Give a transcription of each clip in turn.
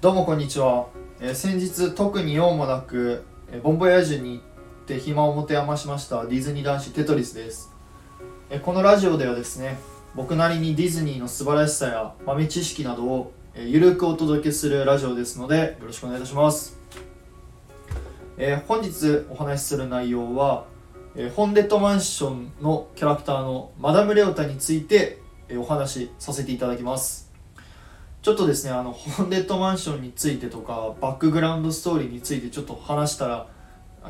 どうもこんにちは、えー先日特に用もなく、えーボンボヤージュに行って暇を持て余しましたディズニー男子テトリスです、えーこのラジオではですね僕なりにディズニーの素晴らしさや豆知識などを、えーゆるくお届けするラジオですのでよろしくお願いいたします、えー本日お話しする内容は、えーホンデッドマンションのキャラクターのマダム・レオタについて、えーお話しさせていただきます。ちょっとですねあのホーンデッドマンションについてとかバックグラウンドストーリーについてちょっと話したら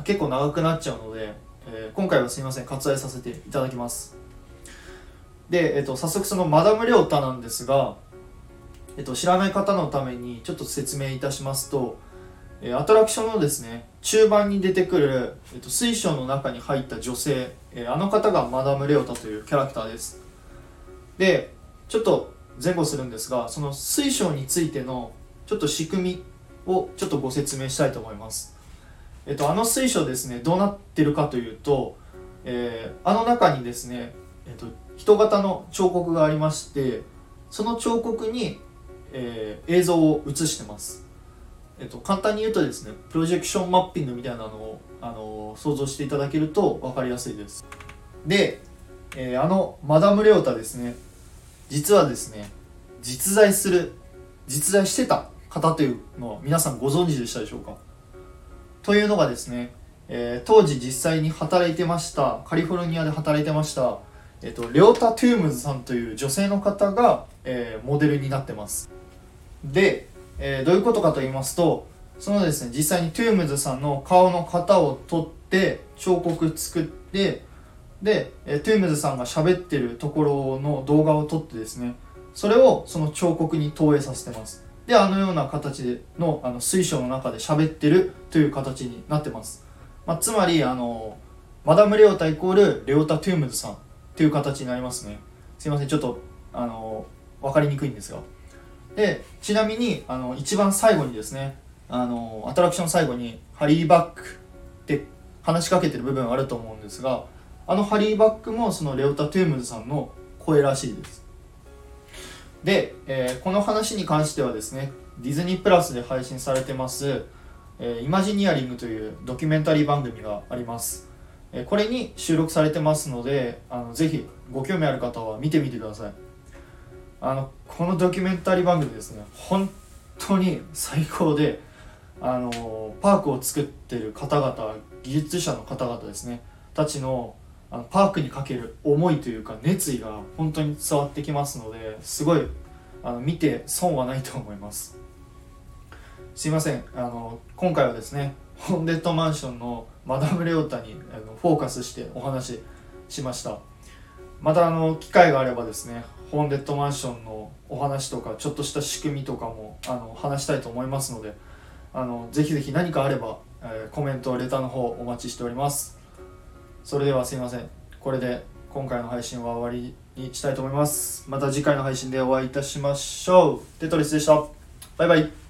結構長くなっちゃうので、えー今回はすいません割愛させていただきます。で、えっと早速そのマダム・レオタなんですが、えっと知らない方のためにちょっと説明いたしますと、アトラクションのですね中盤に出てくる、えっと水晶の中に入った女性、えあの方がマダム・レオタというキャラクターです。でちょっと前後するんですがその水晶についてのちょっと仕組みをちょっとご説明したいと思います。えっとあの水晶ですねどうなってるかというと、えーあの中にですね、えっと、人型の彫刻がありましてその彫刻に、えー映像を映してます。えっと、簡単に言うとですねプロジェクションマッピングみたいなのを、あの想像していただけると分かりやすいです。で、えーあのマダム・レオタですね実はですね実在する実在してた方というのは皆さんご存知でしたでしょうか？というのがですね、えー当時実際に働いてましたカリフォルニアで働いてました、えっとレオタ・トゥームズさんという女性の方が、えーモデルになってます。で、えーどういうことかと言いますとそのですね実際にトゥームズさんの顔の型を取って彫刻作ってで、えートゥームズさんが喋ってるところの動画を撮ってですねそれをその彫刻に投影させてます。であのような形でのあの水晶の中で喋ってるという形になってます、まあ、つまりあのマダム・レオタイコールレオタ・トゥームズさんっていう形になりますね。すいませんちょっとあの分かりにくいんですが。でちなみにあの一番最後にですねあのアトラクション最後にハリーバックって話しかけてる部分あると思うんですがあのハリーバックもそのレオタ・トゥームズさんの声らしいです。で、えーこの話に関してはですねディズニープラスで配信されてます、えーイマジニアリングというドキュメンタリー番組があります、えーこれに収録されてますのであのぜひご興味ある方は見てみてください。あのこのドキュメンタリー番組ですね本当に最高であのパークを作ってる方々技術者の方々ですねたちのあのパークにかける思いというか熱意が本当に伝わってきますのですごいあの見て損はないと思います。すいません。あの今回はですねホンデッドマンションのマダム・レオタにあのフォーカスしてお話ししました。またあの機会があればですねホーンデッドマンションのお話とかちょっとした仕組みとかもあの話したいと思いますのであのぜひぜひ何かあれば、えーコメントレターの方お待ちしております。それではすいません。これで今回の配信は終わりにしたいと思います。また次回の配信でお会いいたしましょう。テトリスでした。バイバイ。